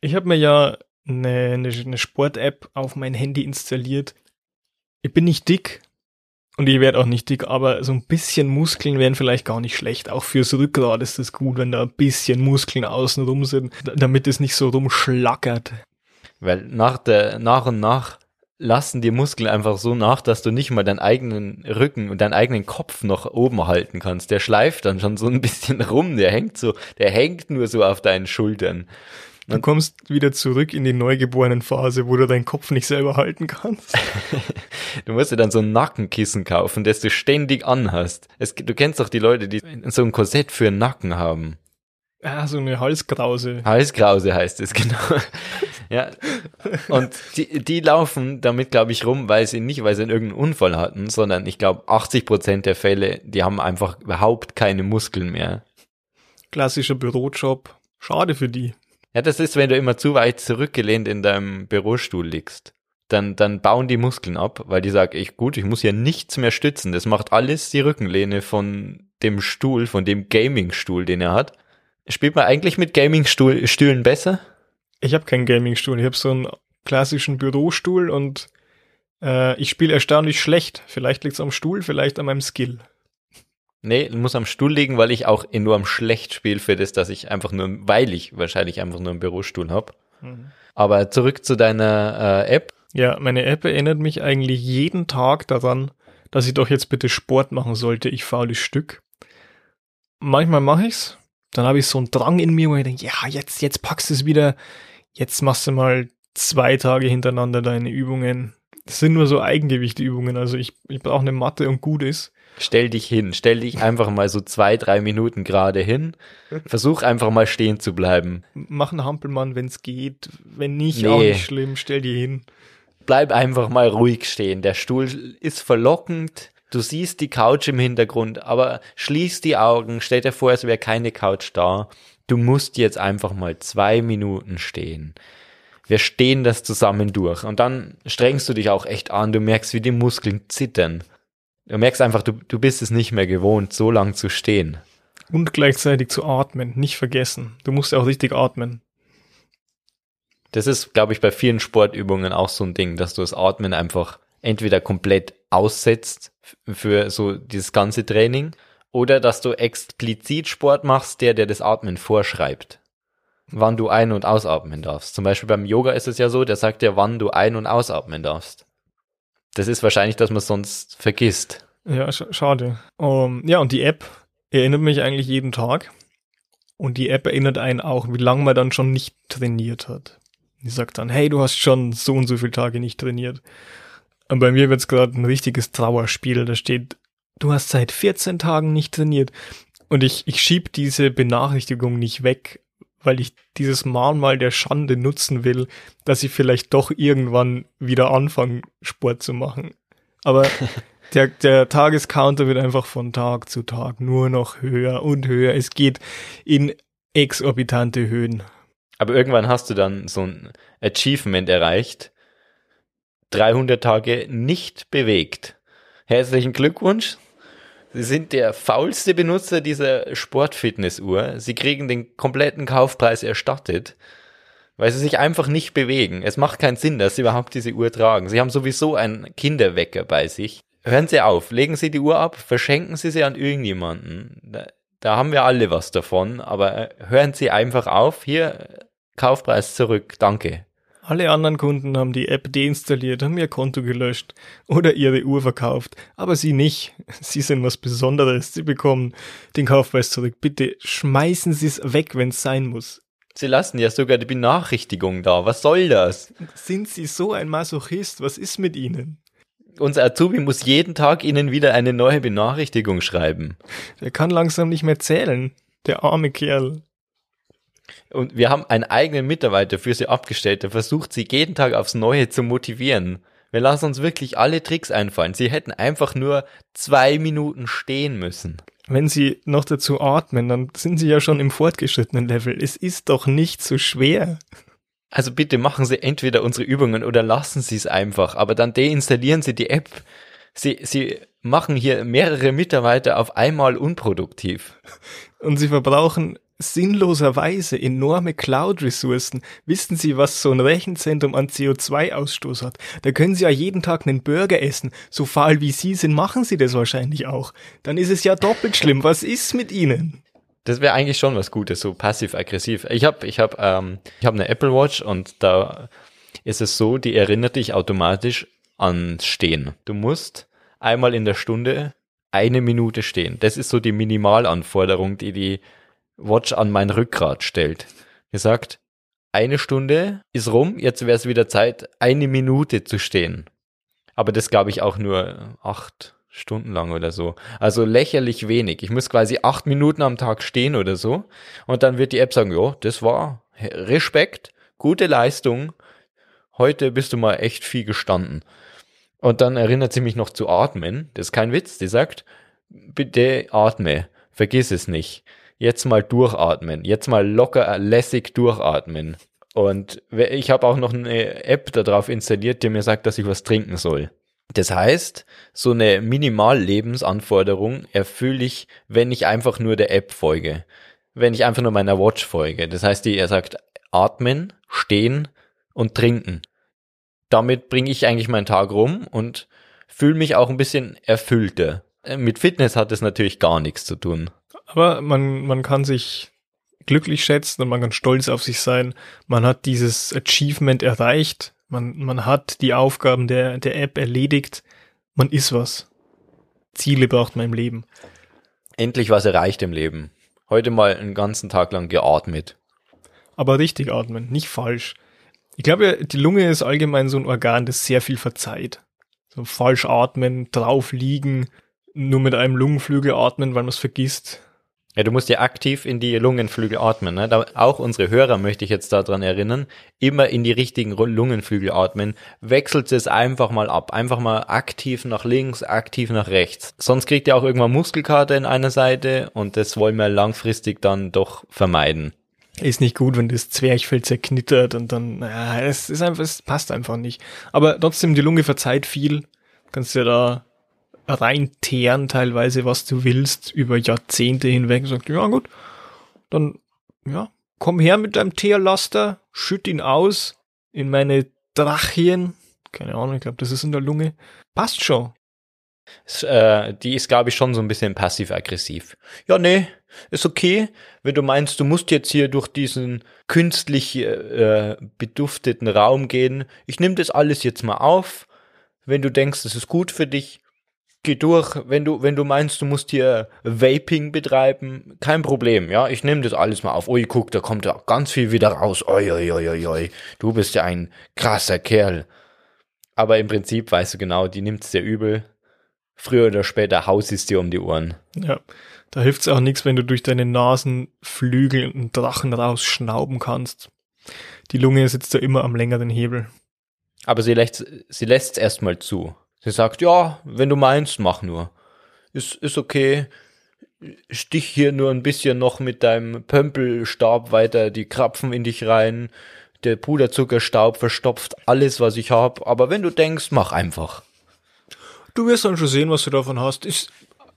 Ich habe mir ja eine, eine, eine Sport-App auf mein Handy installiert. Ich bin nicht dick und ich werde auch nicht dick, aber so ein bisschen Muskeln wären vielleicht gar nicht schlecht. Auch fürs Rückgrat ist es gut, wenn da ein bisschen Muskeln außenrum sind, damit es nicht so rumschlackert. Weil nach der, nach und nach lassen die Muskeln einfach so nach, dass du nicht mal deinen eigenen Rücken und deinen eigenen Kopf noch oben halten kannst. Der schleift dann schon so ein bisschen rum, der hängt so, der hängt nur so auf deinen Schultern. Du kommst wieder zurück in die neugeborenen Phase, wo du deinen Kopf nicht selber halten kannst. Du musst dir dann so ein Nackenkissen kaufen, das du ständig anhast. Es, du kennst doch die Leute, die so ein Korsett für den Nacken haben. Ah, so eine Halskrause. Halskrause heißt es, genau. ja. Und die, die laufen damit, glaube ich, rum, weil sie nicht, weil sie irgendeinen Unfall hatten, sondern ich glaube, 80 Prozent der Fälle, die haben einfach überhaupt keine Muskeln mehr. Klassischer Bürojob. Schade für die. Ja, das ist, wenn du immer zu weit zurückgelehnt in deinem Bürostuhl liegst. Dann, dann bauen die Muskeln ab, weil die sagen, ich, gut, ich muss ja nichts mehr stützen. Das macht alles die Rückenlehne von dem Stuhl, von dem Gaming-Stuhl, den er hat. Spielt man eigentlich mit Gaming-Stühlen besser? Ich habe keinen Gamingstuhl. Ich habe so einen klassischen Bürostuhl und äh, ich spiele erstaunlich schlecht. Vielleicht liegt's am Stuhl, vielleicht an meinem Skill. Nee, muss am Stuhl liegen, weil ich auch enorm schlecht spiele für das, dass ich einfach nur, weil ich wahrscheinlich einfach nur einen Bürostuhl hab. Aber zurück zu deiner äh, App. Ja, meine App erinnert mich eigentlich jeden Tag daran, dass ich doch jetzt bitte Sport machen sollte, ich faules Stück. Manchmal mache ich's, dann habe ich so einen Drang in mir, wo ich denke, ja, jetzt, jetzt packst du es wieder, jetzt machst du mal zwei Tage hintereinander deine Übungen. Das sind nur so Eigengewichtübungen, also ich, ich brauche eine Matte und gut ist. Stell dich hin, stell dich einfach mal so zwei, drei Minuten gerade hin. Versuch einfach mal stehen zu bleiben. Mach einen Hampelmann, wenn's geht. Wenn nicht, Nee. auch nicht schlimm, stell dir hin. Bleib einfach mal ruhig stehen. Der Stuhl ist verlockend. Du siehst die Couch im Hintergrund, aber schließ die Augen, stell dir vor, es wäre keine Couch da. Du musst jetzt einfach mal zwei Minuten stehen. Wir stehen das zusammen durch und dann strengst du dich auch echt an. Du merkst, wie die Muskeln zittern. Du merkst einfach, du, du bist es nicht mehr gewohnt, so lang zu stehen. Und gleichzeitig zu atmen, nicht vergessen. Du musst ja auch richtig atmen. Das ist, glaube ich, bei vielen Sportübungen auch so ein Ding, dass du das Atmen einfach entweder komplett aussetzt für so dieses ganze Training oder dass du explizit Sport machst, der dir das Atmen vorschreibt. Wann du ein- und ausatmen darfst. Zum Beispiel beim Yoga ist es ja so, der sagt dir, wann du ein- und ausatmen darfst. Das ist wahrscheinlich, dass man sonst vergisst. Ja, sch schade. Um, ja, und die App erinnert mich eigentlich jeden Tag. Und die App erinnert einen auch, wie lange man dann schon nicht trainiert hat. Die sagt dann, hey, du hast schon so und so viele Tage nicht trainiert. Und bei mir wird's gerade ein richtiges Trauerspiel. Da steht, du hast seit 14 Tagen nicht trainiert. Und ich, ich schieb diese Benachrichtigung nicht weg, weil ich dieses Mahnmal der Schande nutzen will, dass ich vielleicht doch irgendwann wieder anfange, Sport zu machen. Aber der, der Tagescounter wird einfach von Tag zu Tag nur noch höher und höher. Es geht in exorbitante Höhen. Aber irgendwann hast du dann so ein Achievement erreicht. 300 Tage nicht bewegt. Herzlichen Glückwunsch. Sie sind der faulste Benutzer dieser Sportfitnessuhr. Sie kriegen den kompletten Kaufpreis erstattet, weil sie sich einfach nicht bewegen. Es macht keinen Sinn, dass sie überhaupt diese Uhr tragen. Sie haben sowieso einen Kinderwecker bei sich. Hören Sie auf, legen Sie die Uhr ab, verschenken Sie sie an irgendjemanden. Da, da haben wir alle was davon, aber hören Sie einfach auf. Hier, Kaufpreis zurück, danke. Alle anderen Kunden haben die App deinstalliert, haben ihr Konto gelöscht oder ihre Uhr verkauft, aber sie nicht. Sie sind was Besonderes. Sie bekommen den Kaufpreis zurück. Bitte schmeißen Sie es weg, wenn es sein muss. Sie lassen ja sogar die Benachrichtigung da. Was soll das? Sind Sie so ein Masochist? Was ist mit Ihnen? Unser Azubi muss jeden Tag Ihnen wieder eine neue Benachrichtigung schreiben. Der kann langsam nicht mehr zählen. Der arme Kerl. Und wir haben einen eigenen Mitarbeiter für Sie abgestellt, der versucht, Sie jeden Tag aufs Neue zu motivieren. Wir lassen uns wirklich alle Tricks einfallen. Sie hätten einfach nur zwei Minuten stehen müssen. Wenn Sie noch dazu atmen, dann sind Sie ja schon im fortgeschrittenen Level. Es ist doch nicht so schwer. Also bitte machen Sie entweder unsere Übungen oder lassen Sie es einfach, aber dann deinstallieren Sie die App. Sie, Sie machen hier mehrere Mitarbeiter auf einmal unproduktiv. Und Sie verbrauchen sinnloserweise enorme Cloud-Ressourcen. Wissen Sie, was so ein Rechenzentrum an CO2-Ausstoß hat? Da können Sie ja jeden Tag einen Burger essen. So faul wie Sie sind, machen Sie das wahrscheinlich auch. Dann ist es ja doppelt schlimm. Was ist mit Ihnen? Das wäre eigentlich schon was Gutes, so passiv-aggressiv. Ich habe ich hab, ähm, hab eine Apple Watch und da ist es so, die erinnert dich automatisch ans Stehen. Du musst einmal in der Stunde eine Minute stehen. Das ist so die Minimalanforderung, die die Watch an mein Rückgrat stellt. Die sagt, eine Stunde ist rum, jetzt wäre es wieder Zeit, eine Minute zu stehen. Aber das glaube ich auch nur acht Stunden lang oder so. Also lächerlich wenig. Ich muss quasi acht Minuten am Tag stehen oder so. Und dann wird die App sagen, ja, das war Respekt, gute Leistung. Heute bist du mal echt viel gestanden. Und dann erinnert sie mich noch zu atmen. Das ist kein Witz. Die sagt, bitte atme. Vergiss es nicht. Jetzt mal durchatmen. Jetzt mal locker lässig durchatmen. Und ich habe auch noch eine App darauf installiert, die mir sagt, dass ich was trinken soll. Das heißt, so eine Minimal-Lebensanforderung erfülle ich, wenn ich einfach nur der App folge. Wenn ich einfach nur meiner Watch folge. Das heißt, die, er sagt, atmen, stehen und trinken. Damit bringe ich eigentlich meinen Tag rum und fühle mich auch ein bisschen erfüllter. Mit Fitness hat es natürlich gar nichts zu tun. Aber man, man kann sich glücklich schätzen und man kann stolz auf sich sein. Man hat dieses Achievement erreicht. Man, man hat die Aufgaben der, der App erledigt. Man ist was. Ziele braucht man im Leben. Endlich was erreicht im Leben. Heute mal einen ganzen Tag lang geatmet. Aber richtig atmen, nicht falsch. Ich glaube, die Lunge ist allgemein so ein Organ, das sehr viel verzeiht. So falsch atmen, drauf liegen, nur mit einem Lungenflügel atmen, weil man es vergisst. Ja, du musst ja aktiv in die Lungenflügel atmen. Ne? Da, auch unsere Hörer möchte ich jetzt daran erinnern, immer in die richtigen Lungenflügel atmen. Wechselt es einfach mal ab. Einfach mal aktiv nach links, aktiv nach rechts. Sonst kriegt ihr auch irgendwann Muskelkater in einer Seite und das wollen wir langfristig dann doch vermeiden. Ist nicht gut, wenn das Zwerchfell zerknittert und dann, naja, es ist einfach, es passt einfach nicht. Aber trotzdem, die Lunge verzeiht viel. Kannst ja da reinteeren teilweise, was du willst, über Jahrzehnte hinweg. Sagt, ja gut, dann, ja, komm her mit deinem Teerlaster, schütt ihn aus in meine Trachien. Keine Ahnung, ich glaube, das ist in der Lunge. Passt schon. Es, äh, die ist, glaube ich, schon so ein bisschen passiv-aggressiv. Ja, nee, ist okay, wenn du meinst, du musst jetzt hier durch diesen künstlich äh, bedufteten Raum gehen. Ich nehme das alles jetzt mal auf. Wenn du denkst, das ist gut für dich, geh durch. Wenn du, wenn du meinst, du musst hier Vaping betreiben, kein Problem, ja. Ich nehme das alles mal auf. Ui, guck, da kommt ja ganz viel wieder raus. Oi, oi, oi, oi, oi. Du bist ja ein krasser Kerl. Aber im Prinzip weißt du genau, die nimmt's dir übel. Früher oder später haust es dir um die Ohren. Ja, da hilft's auch nichts, wenn du durch deine Nasenflügel einen Drachen rausschnauben kannst. Die Lunge sitzt da immer am längeren Hebel. Aber sie lässt sie lässt's erstmal zu. Sie sagt, ja, wenn du meinst, mach nur. Ist, ist okay. Stich hier nur ein bisschen noch mit deinem Pömpelstab weiter die Krapfen in dich rein. Der Puderzuckerstaub verstopft alles, was ich hab. Aber wenn du denkst, mach einfach. Du wirst dann schon sehen, was du davon hast. Ist,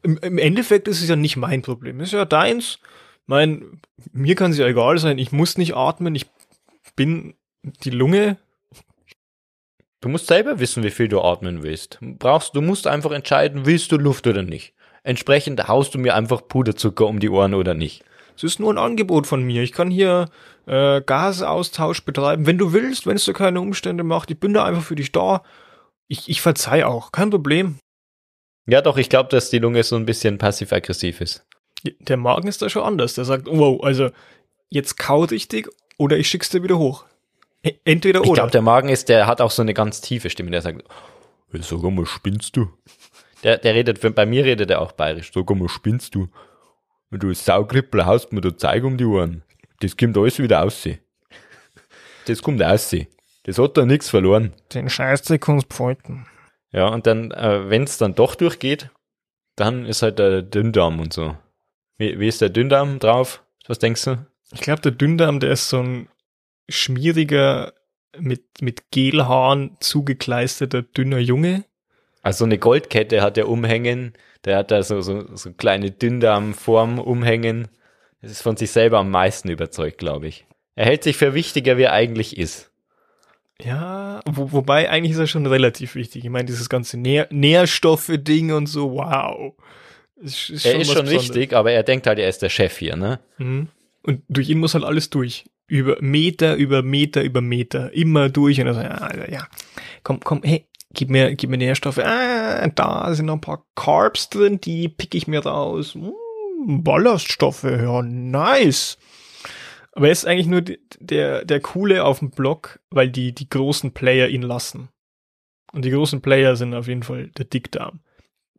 im, Im Endeffekt ist es ja nicht mein Problem. Ist ja deins. Mein, mir kann es ja egal sein. Ich muss nicht atmen. Ich bin die Lunge. Du musst selber wissen, wie viel du atmen willst. Brauchst, du musst einfach entscheiden, willst du Luft oder nicht. Entsprechend haust du mir einfach Puderzucker um die Ohren oder nicht. Es ist nur ein Angebot von mir. Ich kann hier äh, Gasaustausch betreiben. Wenn du willst, wenn es dir keine Umstände macht, ich bin da einfach für dich da. Ich, ich verzeih auch, kein Problem. Ja, doch, ich glaube, dass die Lunge so ein bisschen passiv-aggressiv ist. Der Magen ist da schon anders. Der sagt, wow, also jetzt kau richtig oder ich schick's dir wieder hoch. Entweder Ich oder. glaube, der Magen ist, der hat auch so eine ganz tiefe Stimme, der sagt, "Hey, sag mal, spinnst du? Der, der redet, bei mir redet er auch bayerisch. Sag mal, spinnst du? Wenn du Saugrippel haust mir da Zeug um die Ohren. Das kommt alles wieder aussehen. Das kommt aussehen. Das hat da nichts verloren. Den Scheißdreck kannst behalten. Ja, und dann, äh, wenn es dann doch durchgeht, dann ist halt der Dünndarm und so. Wie, wie ist der Dünndarm drauf? Was denkst du? Ich glaube, der Dünndarm, der ist so ein schmieriger, mit, mit Gelhaaren zugekleisterter, dünner Junge. Also eine Goldkette hat er umhängen. Der hat da so, so, so kleine Dünndarmform umhängen. Das ist von sich selber am meisten überzeugt, glaube ich. Er hält sich für wichtiger, wie er eigentlich ist. Ja, wo, wobei eigentlich ist er schon relativ wichtig. Ich meine, dieses ganze Nähr Nährstoffe-Ding und so, wow. Ist, ist er ist was schon Besonderes. wichtig, aber er denkt halt, er ist der Chef hier, ne? Mhm. Und durch ihn muss halt alles durch. Über Meter, über Meter, über Meter. Immer durch. Und er sagt, ja, ja, komm, komm, hey, gib mir, gib mir Nährstoffe. Ah, da sind noch ein paar Carbs drin, die pick ich mir raus. Mm, Ballaststoffe, ja, nice. Aber er ist eigentlich nur der, der Coole auf dem Block, weil die, die großen Player ihn lassen. Und die großen Player sind auf jeden Fall der Dickdarm.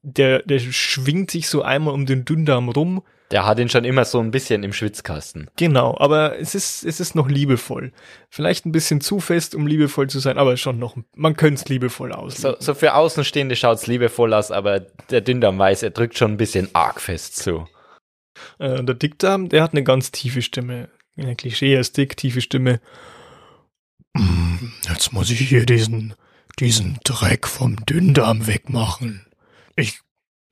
Der, der schwingt sich so einmal um den Dünndarm rum, Der hat ihn schon immer so ein bisschen im Schwitzkasten. Genau, aber es ist, es ist noch liebevoll. Vielleicht ein bisschen zu fest, um liebevoll zu sein, aber schon noch, man könnte es liebevoll auslegen. So, so für Außenstehende schaut's liebevoll aus, aber der Dünndarm weiß, er drückt schon ein bisschen arg fest zu. Äh, der Dickdarm, der hat eine ganz tiefe Stimme. Ein Klischee ist dick, tiefe Stimme. Mm, Jetzt muss ich hier diesen, diesen Dreck vom Dünndarm wegmachen. Ich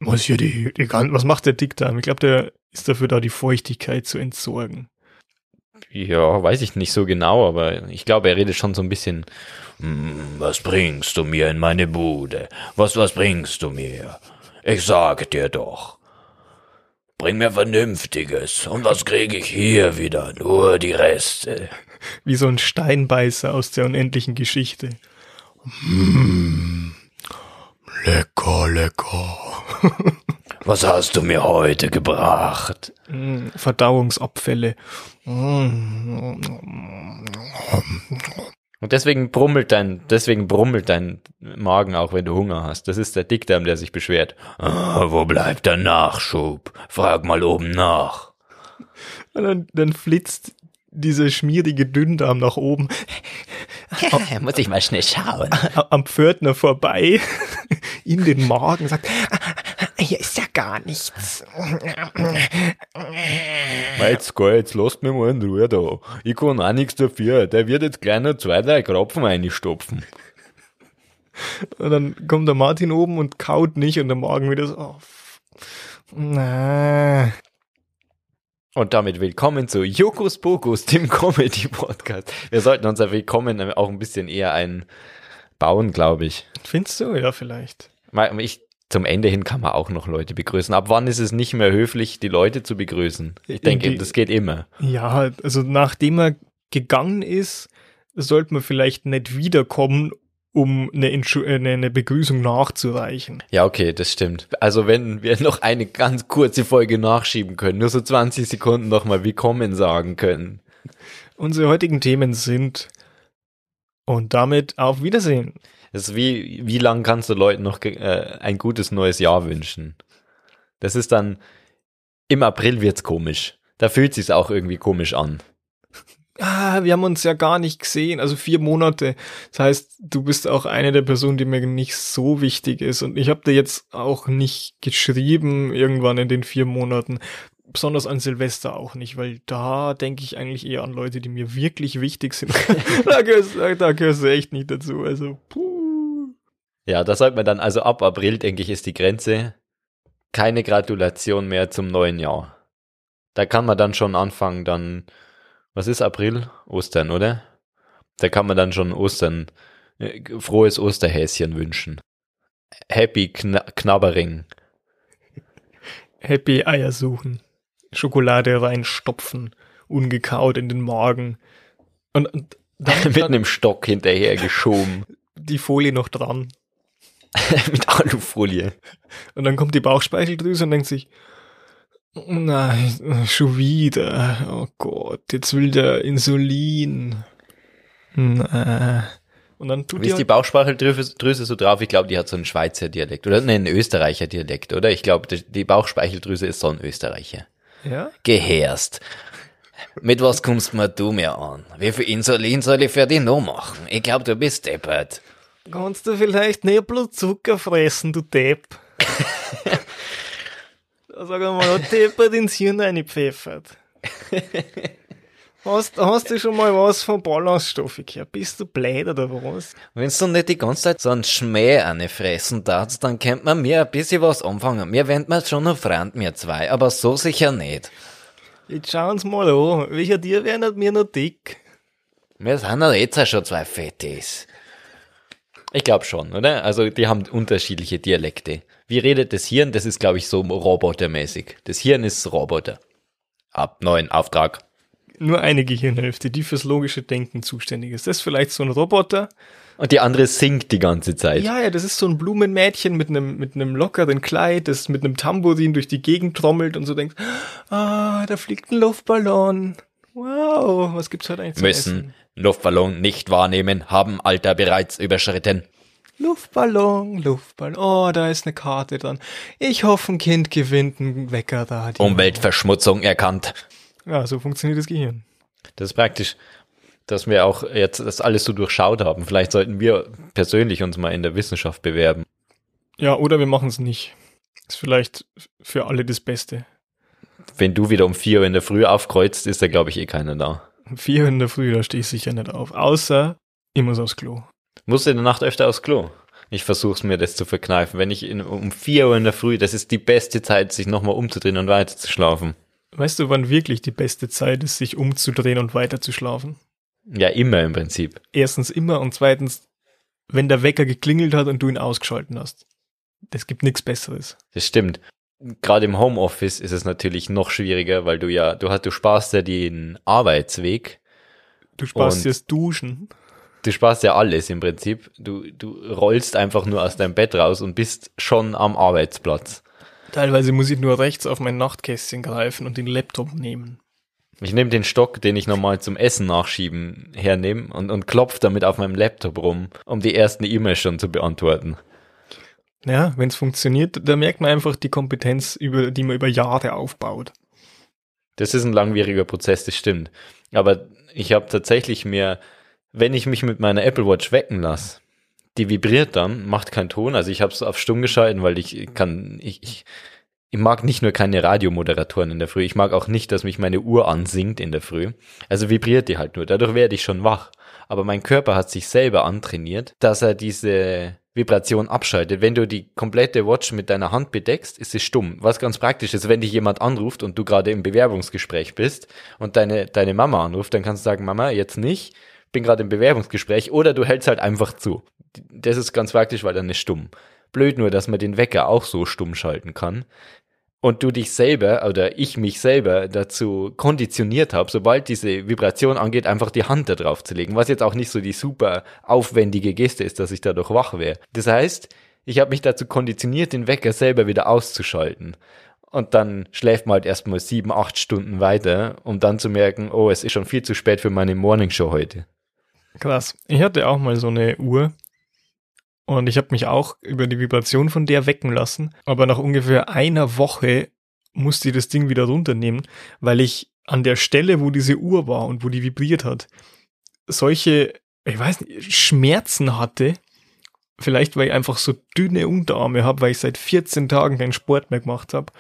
muss hier die, die was macht der Dickdarm? Ich glaube, der ist dafür da, die Feuchtigkeit zu entsorgen. Ja, weiß ich nicht so genau, aber ich glaube, er redet schon so ein bisschen. "Hm, was bringst du mir in meine Bude? Was, was bringst du mir? Ich sage dir doch. Bring mir Vernünftiges. Und was kriege ich hier wieder? Nur die Reste. Wie so ein Steinbeißer aus der unendlichen Geschichte. Mm, Lecker, lecker. Was hast du mir heute gebracht? Mm, Verdauungsabfälle. Und deswegen brummelt dein, deswegen brummelt dein Magen auch, wenn du Hunger hast. Das ist der Dickdarm, der sich beschwert. Ah, wo bleibt der Nachschub? Frag mal oben nach. Und dann, dann flitzt dieser schmierige Dünndarm nach oben Muss ich mal schnell schauen. am Pförtner vorbei in den Magen sagt, hier ist ja gar nichts. Jetzt geh, jetzt lasst mich mal in Ruhe da. Ich kann auch nichts dafür. Der wird jetzt gleich noch zwei, drei Kropfen einstopfen. Und dann kommt der Martin oben und kaut nicht und der Magen wieder so, oh, na. Und damit willkommen zu Jokus Pokus, dem Comedy-Podcast. Wir sollten unser Willkommen auch ein bisschen eher einbauen, glaube ich. Findest du? Ja, vielleicht. Mal- Ich, zum Ende hin kann man auch noch Leute begrüßen. Ab wann ist es nicht mehr höflich, die Leute zu begrüßen? Ich denke, Die- das geht immer. Ja, also nachdem er gegangen ist, sollte man vielleicht nicht wiederkommen, um eine, äh, eine, eine Begrüßung nachzureichen. Ja, okay, das stimmt. Also wenn wir noch eine ganz kurze Folge nachschieben können, nur so 20 Sekunden nochmal Willkommen sagen können. Unsere heutigen Themen sind und damit auf Wiedersehen. Ist wie, wie lang kannst du Leuten noch äh, ein gutes neues Jahr wünschen? Das ist dann, im April wird's komisch. Da fühlt sich's auch irgendwie komisch an. Ah, wir haben uns ja gar nicht gesehen, also vier Monate. Das heißt, du bist auch eine der Personen, die mir nicht so wichtig ist. Und ich habe dir jetzt auch nicht geschrieben irgendwann in den vier Monaten. Besonders an Silvester auch nicht, weil da denke ich eigentlich eher an Leute, die mir wirklich wichtig sind. da, gehörst, da gehörst du echt nicht dazu. Also, puh. Ja, da sollte man dann, also ab April, denke ich, ist die Grenze. Keine Gratulation mehr zum neuen Jahr. Da kann man dann schon anfangen, dann, was ist April? Ostern, oder? Da kann man dann schon Ostern, äh, frohes Osterhäschen wünschen. Happy Kna Knabbering. Happy Eier suchen. Schokolade reinstopfen. Ungekaut in den Magen. Und, und dann, Mit einem Stock hinterher geschoben. die Folie noch dran. Mit Alufolie. Und dann kommt die Bauchspeicheldrüse und denkt sich, nein, schon wieder. Oh Gott, jetzt will der Insulin. Na. Und dann tut Wie ist die die, Bauchspeicheldrüse Drüse so drauf? Ich glaube, die hat so einen Schweizer Dialekt. Oder nee, einen Österreicher Dialekt, oder? Ich glaube, die- Bauchspeicheldrüse ist so ein Österreicher. ja? Gehörst. Mit was kommst mir du mir an? Wie viel Insulin soll ich für dich noch machen? Ich glaube, du bist deppert. Kannst du vielleicht nicht Blutzucker fressen, du Depp? da sag mal, hat Deppert ins Hirn reingepfeffert. Hast, hast du schon mal was von Ballaststoffe gehört? Bist du blöd oder was? Wenn du nicht die ganze Zeit so einen Schmäh eine fressen darfst, dann könnte man mir ein bisschen was anfangen. Mir wendet man schon noch Freund, mir zwei, aber so sicher nicht. Jetzt schauen's mal an. Welcher dir wäre mir noch dick? Wir sind ja jetzt auch schon zwei Fettis. Ich glaube schon, oder? Also die haben unterschiedliche Dialekte. Wie redet das Hirn? Das ist, glaube ich, so robotermäßig. Das Hirn ist Roboter. Ab neuen Auftrag. Nur eine Gehirnhälfte, die fürs logische Denken zuständig ist. Das ist vielleicht so ein Roboter. Und die andere singt die ganze Zeit. Ja, ja, das ist so ein Blumenmädchen mit einem, mit einem lockeren Kleid, das mit einem Tambourin durch die Gegend trommelt und so denkt, ah, da fliegt ein Luftballon. Wow, was gibt's heute eigentlich zu Müssen essen? Luftballon nicht wahrnehmen, haben Alter bereits überschritten. Luftballon, Luftballon. Oh, da ist eine Karte dran. Ich hoffe, ein Kind gewinnt einen Wecker da. Die- Umweltverschmutzung erkannt. Ja, so funktioniert das Gehirn. Das ist praktisch, dass wir auch jetzt das alles so durchschaut haben. Vielleicht sollten wir persönlich uns mal in der Wissenschaft bewerben. Ja, oder wir machen es nicht. Ist vielleicht für alle das Beste. Wenn du wieder um vier Uhr in der Früh aufkreuzt, ist da, glaube ich, eh keiner da. Um vier in der Früh, da stehe ich sicher nicht auf. Außer, ich muss aufs Klo. Musst du in der Nacht öfter aufs Klo? Ich versuch's mir, das zu verkneifen. Wenn ich in, um vier Uhr in der Früh, das ist die beste Zeit, sich nochmal umzudrehen und weiter zu schlafen. Weißt du, wann wirklich die beste Zeit ist, sich umzudrehen und weiter zu schlafen? Ja, immer im Prinzip. Erstens immer und zweitens, wenn der Wecker geklingelt hat und du ihn ausgeschalten hast. Das gibt nichts Besseres. Das stimmt. Gerade im Homeoffice ist es natürlich noch schwieriger, weil du ja, du hast, du sparst ja den Arbeitsweg. Du sparst dir das Duschen. Du sparst ja alles im Prinzip. Du, du rollst einfach nur aus deinem Bett raus und bist schon am Arbeitsplatz. Teilweise muss ich nur rechts auf mein Nachtkästchen greifen und den Laptop nehmen. Ich nehme den Stock, den ich normal zum Essen nachschieben hernehme und, und klopf damit auf meinem Laptop rum, um die ersten E-Mails schon zu beantworten. Ja, wenn es funktioniert, da merkt man einfach die Kompetenz, über, die man über Jahre aufbaut. Das ist ein langwieriger Prozess, das stimmt. Aber ich habe tatsächlich mir, wenn ich mich mit meiner Apple Watch wecken lasse, die vibriert dann, macht keinen Ton. Also ich habe es auf stumm geschalten, weil ich kann, ich, ich, ich mag nicht nur keine Radiomoderatoren in der Früh, ich mag auch nicht, dass mich meine Uhr ansingt in der Früh. Also vibriert die halt nur. Dadurch werde ich schon wach. Aber mein Körper hat sich selber antrainiert, dass er diese Vibration abschaltet. Wenn du die komplette Watch mit deiner Hand bedeckst, ist es stumm. Was ganz praktisch ist, wenn dich jemand anruft und du gerade im Bewerbungsgespräch bist und deine, deine Mama anruft, dann kannst du sagen, Mama, jetzt nicht, bin gerade im Bewerbungsgespräch oder du hältst halt einfach zu. Das ist ganz praktisch, weil dann ist stumm. Blöd nur, dass man den Wecker auch so stumm schalten kann und du dich selber oder ich mich selber dazu konditioniert habe, sobald diese Vibration angeht, einfach die Hand da drauf zu legen, was jetzt auch nicht so die super aufwendige Geste ist, dass ich dadurch wach wäre. Das heißt, ich habe mich dazu konditioniert, den Wecker selber wieder auszuschalten. Und dann schläft man halt erstmal sieben, acht Stunden weiter, um dann zu merken, oh, es ist schon viel zu spät für meine Morningshow heute. Krass. Ich hatte auch mal so eine Uhr, und ich habe mich auch über die Vibration von der wecken lassen. Aber nach ungefähr einer Woche musste ich das Ding wieder runternehmen, weil ich an der Stelle, wo diese Uhr war und wo die vibriert hat, solche, ich weiß nicht, Schmerzen hatte. Vielleicht, weil ich einfach so dünne Unterarme habe, weil ich seit 14 Tagen keinen Sport mehr gemacht habe.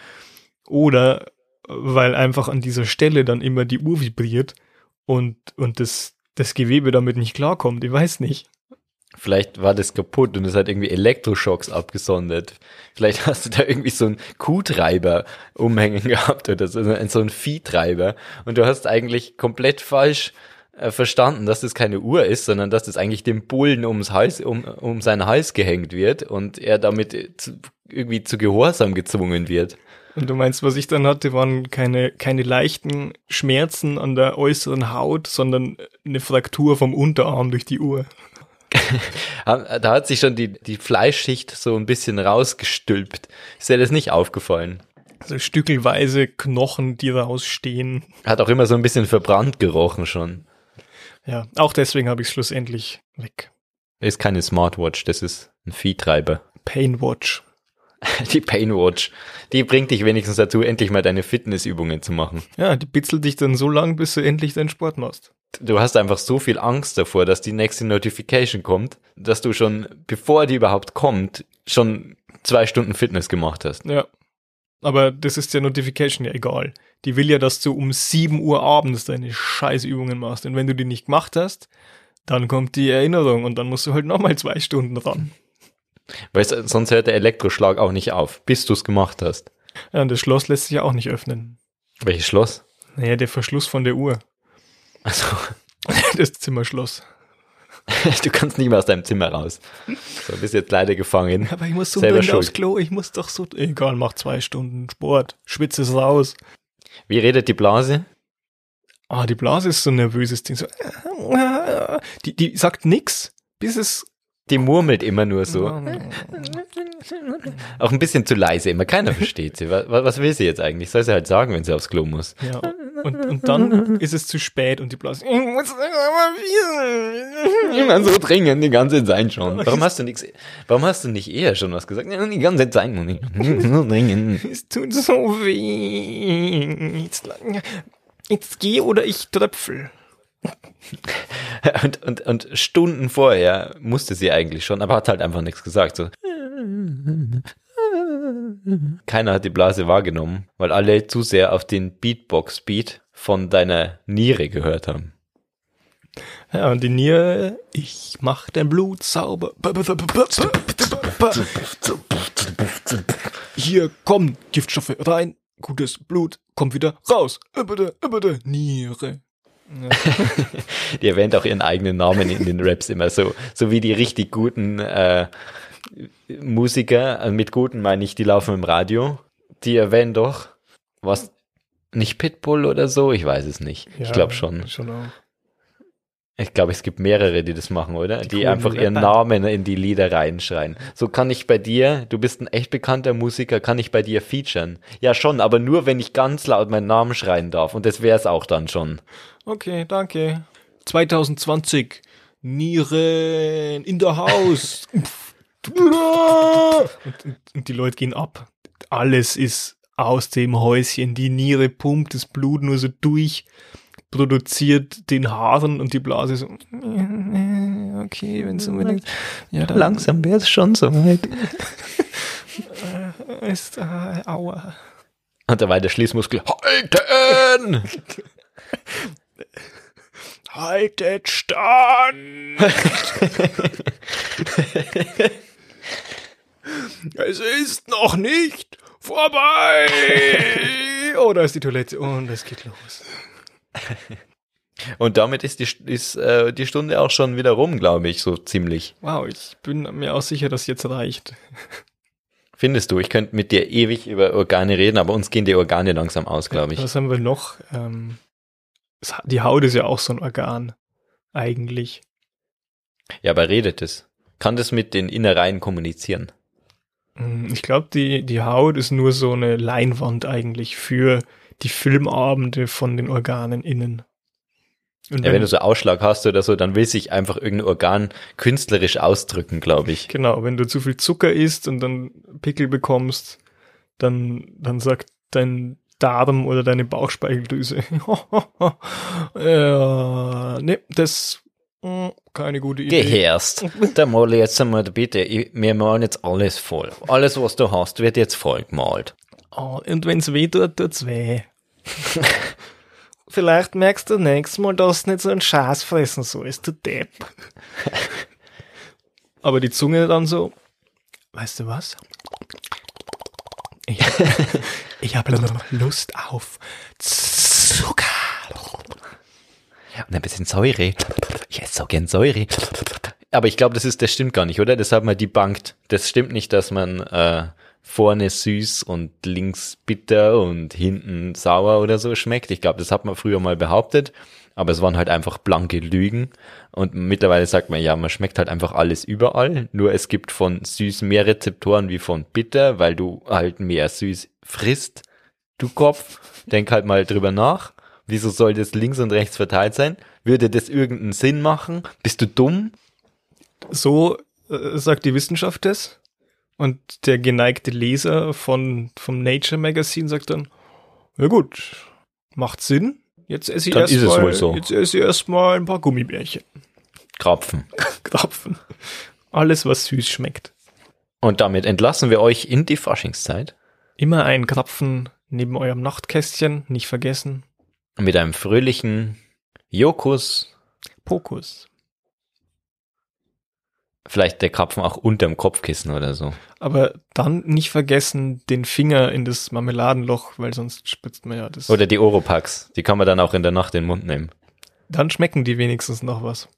Oder weil einfach an dieser Stelle dann immer die Uhr vibriert und, und das, das Gewebe damit nicht klarkommt. Ich weiß nicht. Vielleicht war das kaputt und es hat irgendwie Elektroschocks abgesondert. Vielleicht hast du da irgendwie so einen Kuhtreiber umhängen gehabt oder so, so einen Viehtreiber und du hast eigentlich komplett falsch äh, verstanden, dass das keine Uhr ist, sondern dass das eigentlich dem Bullen ums Hals, um, um seinen Hals gehängt wird und er damit zu, irgendwie zu Gehorsam gezwungen wird. Und du meinst, was ich dann hatte, waren keine, keine leichten Schmerzen an der äußeren Haut, sondern eine Fraktur vom Unterarm durch die Uhr. da hat sich schon die, die Fleischschicht so ein bisschen rausgestülpt. Ist dir das nicht aufgefallen? So stückelweise Knochen, die rausstehen. Hat auch immer so ein bisschen verbrannt gerochen schon. Ja, auch deswegen habe ich es schlussendlich weg. Ist keine Smartwatch, das ist ein Viehtreiber. Painwatch. Die Painwatch. Die bringt dich wenigstens dazu, endlich mal deine Fitnessübungen zu machen. Ja, die bitzelt dich dann so lang, bis du endlich deinen Sport machst du hast einfach so viel Angst davor, dass die nächste Notification kommt, dass du schon, bevor die überhaupt kommt, schon zwei Stunden Fitness gemacht hast. Ja. Aber das ist der Notification ja egal. Die will ja, dass du um 7 Uhr abends deine Scheißübungen machst. Und wenn du die nicht gemacht hast, dann kommt die Erinnerung und dann musst du halt nochmal zwei Stunden ran. Weißt du, sonst hört der Elektroschlag auch nicht auf, bis du es gemacht hast. Ja, und das Schloss lässt sich ja auch nicht öffnen. Welches Schloss? Naja, der Verschluss von der Uhr. Also. Das Zimmerschloss. Du kannst nicht mehr aus deinem Zimmer raus. So, bist jetzt leider gefangen. Aber ich muss so Selber aufs Klo, ich muss doch so, egal, mach zwei Stunden Sport, schwitze es raus. Wie redet die Blase? Ah, die Blase ist so ein nervöses Ding, so, die, die sagt nix, bis es die murmelt immer nur so. Auch ein bisschen zu leise immer. Keiner versteht sie. Was, was will sie jetzt eigentlich? Soll sie halt sagen, wenn sie aufs Klo muss? Ja. Und, und dann ist es zu spät und die Blase. Ich muss immer so dringend die ganze Zeit schon. Warum hast du nichts? Warum hast du nicht eher schon was gesagt? Die ganze Zeit noch nicht. So dringend. Es tut so weh. Jetzt, jetzt geh oder ich tröpfel. und, und, und Stunden vorher musste sie eigentlich schon, aber hat halt einfach nichts gesagt. So. Keiner hat die Blase wahrgenommen, weil alle zu sehr auf den Beatbox-Beat von deiner Niere gehört haben. Ja, und die Niere, ich mach dein Blut sauber. Hier kommen Giftstoffe rein, gutes Blut kommt wieder raus. Niere. Ja. die erwähnt auch ihren eigenen Namen in den Raps immer so, so wie die richtig guten äh, Musiker, also mit guten meine ich, die laufen im Radio, die erwähnen doch, was, nicht Pitbull oder so, ich weiß es nicht. Ja, ich glaube schon. schon Ich glaube, es gibt mehrere, die das machen, oder? Die, coolen einfach ihren Rapper. Namen in die Lieder reinschreien. So kann ich bei dir, du bist ein echt bekannter Musiker, kann ich bei dir featuren. Ja, schon, aber nur, wenn ich ganz laut meinen Namen schreien darf. Und das wär's auch dann schon. Okay, danke. 2020. Nieren in der Haus. und, und, und die Leute gehen ab. Alles ist aus dem Häuschen. Die Niere pumpt das Blut nur so durch, produziert den Haaren und die Blase so. Okay, wenn es unbedingt. Ja, dann Langsam wär's schon so weit. ist. Äh, aua. Und dabei der Schließmuskel. Halten! Haltet stand! es ist noch nicht vorbei! Oh, da ist die Toilette und es geht los. Und damit ist die, ist, äh, die Stunde auch schon wieder rum, glaube ich, so ziemlich. Wow, ich bin mir auch sicher, dass jetzt reicht. Findest du, ich könnte mit dir ewig über Organe reden, aber uns gehen die Organe langsam aus, glaube ich. Was haben wir noch? Ähm, die Haut ist ja auch so ein Organ. Eigentlich. Ja, aber redet es. Kann das mit den Innereien kommunizieren? Mm, Ich glaube, die, die Haut ist nur so eine Leinwand eigentlich für die Filmabende von den Organen innen. Und Ja, wenn du so Ausschlag hast oder so, dann will sich einfach irgendein Organ künstlerisch ausdrücken, glaube ich. Genau, wenn du zu viel Zucker isst und dann Pickel bekommst, dann, dann sagt dein Darm oder deine Bauchspeicheldrüse, ja, nee, das mm, keine gute Idee. Gehörst. Da mal jetzt einmal bitte, ich- wir malen jetzt alles voll. Alles, was du hast, wird jetzt voll gemalt. Oh, und wenn's weh tut, tut's weh. Vielleicht merkst du nächstes Mal, dass du nicht so ein Scheiß fressen sollst, du Depp. Aber die Zunge dann so, weißt du was? Ich, ich habe Lust auf Zucker. Und ein bisschen Säure. Ich esse so gern Säure. Aber ich glaube, das ist, das stimmt gar nicht, oder? Das hat man debunked. Das stimmt nicht, dass man äh, vorne süß und links bitter und hinten sauer oder so schmeckt. Ich glaube, das hat man früher mal behauptet. Aber es waren halt einfach blanke Lügen. Und mittlerweile sagt man, ja, man schmeckt halt einfach alles überall. Nur es gibt von süß mehr Rezeptoren wie von bitter, weil du halt mehr süß frisst. Du Kopf, denk halt mal drüber nach. Wieso soll das links und rechts verteilt sein? Würde das irgendeinen Sinn machen? Bist du dumm? So äh, sagt die Wissenschaft das. Und der geneigte Leser von, vom Nature Magazine sagt dann, ja gut, macht Sinn. Jetzt esse ich erstmal, so. jetzt esse ich erstmal ein paar Gummibärchen. Krapfen. Krapfen. Alles, was süß schmeckt. Und damit entlassen wir euch in die Faschingszeit Immer ein Krapfen neben eurem Nachtkästchen, nicht vergessen. mit einem fröhlichen Jokus. Pokus. Vielleicht der Krapfen auch unterm Kopfkissen oder so. Aber dann nicht vergessen, den Finger in das Marmeladenloch, weil sonst spitzt man ja das. Oder die Oropax. Die kann man dann auch in der Nacht in den Mund nehmen. dann schmecken die wenigstens noch was.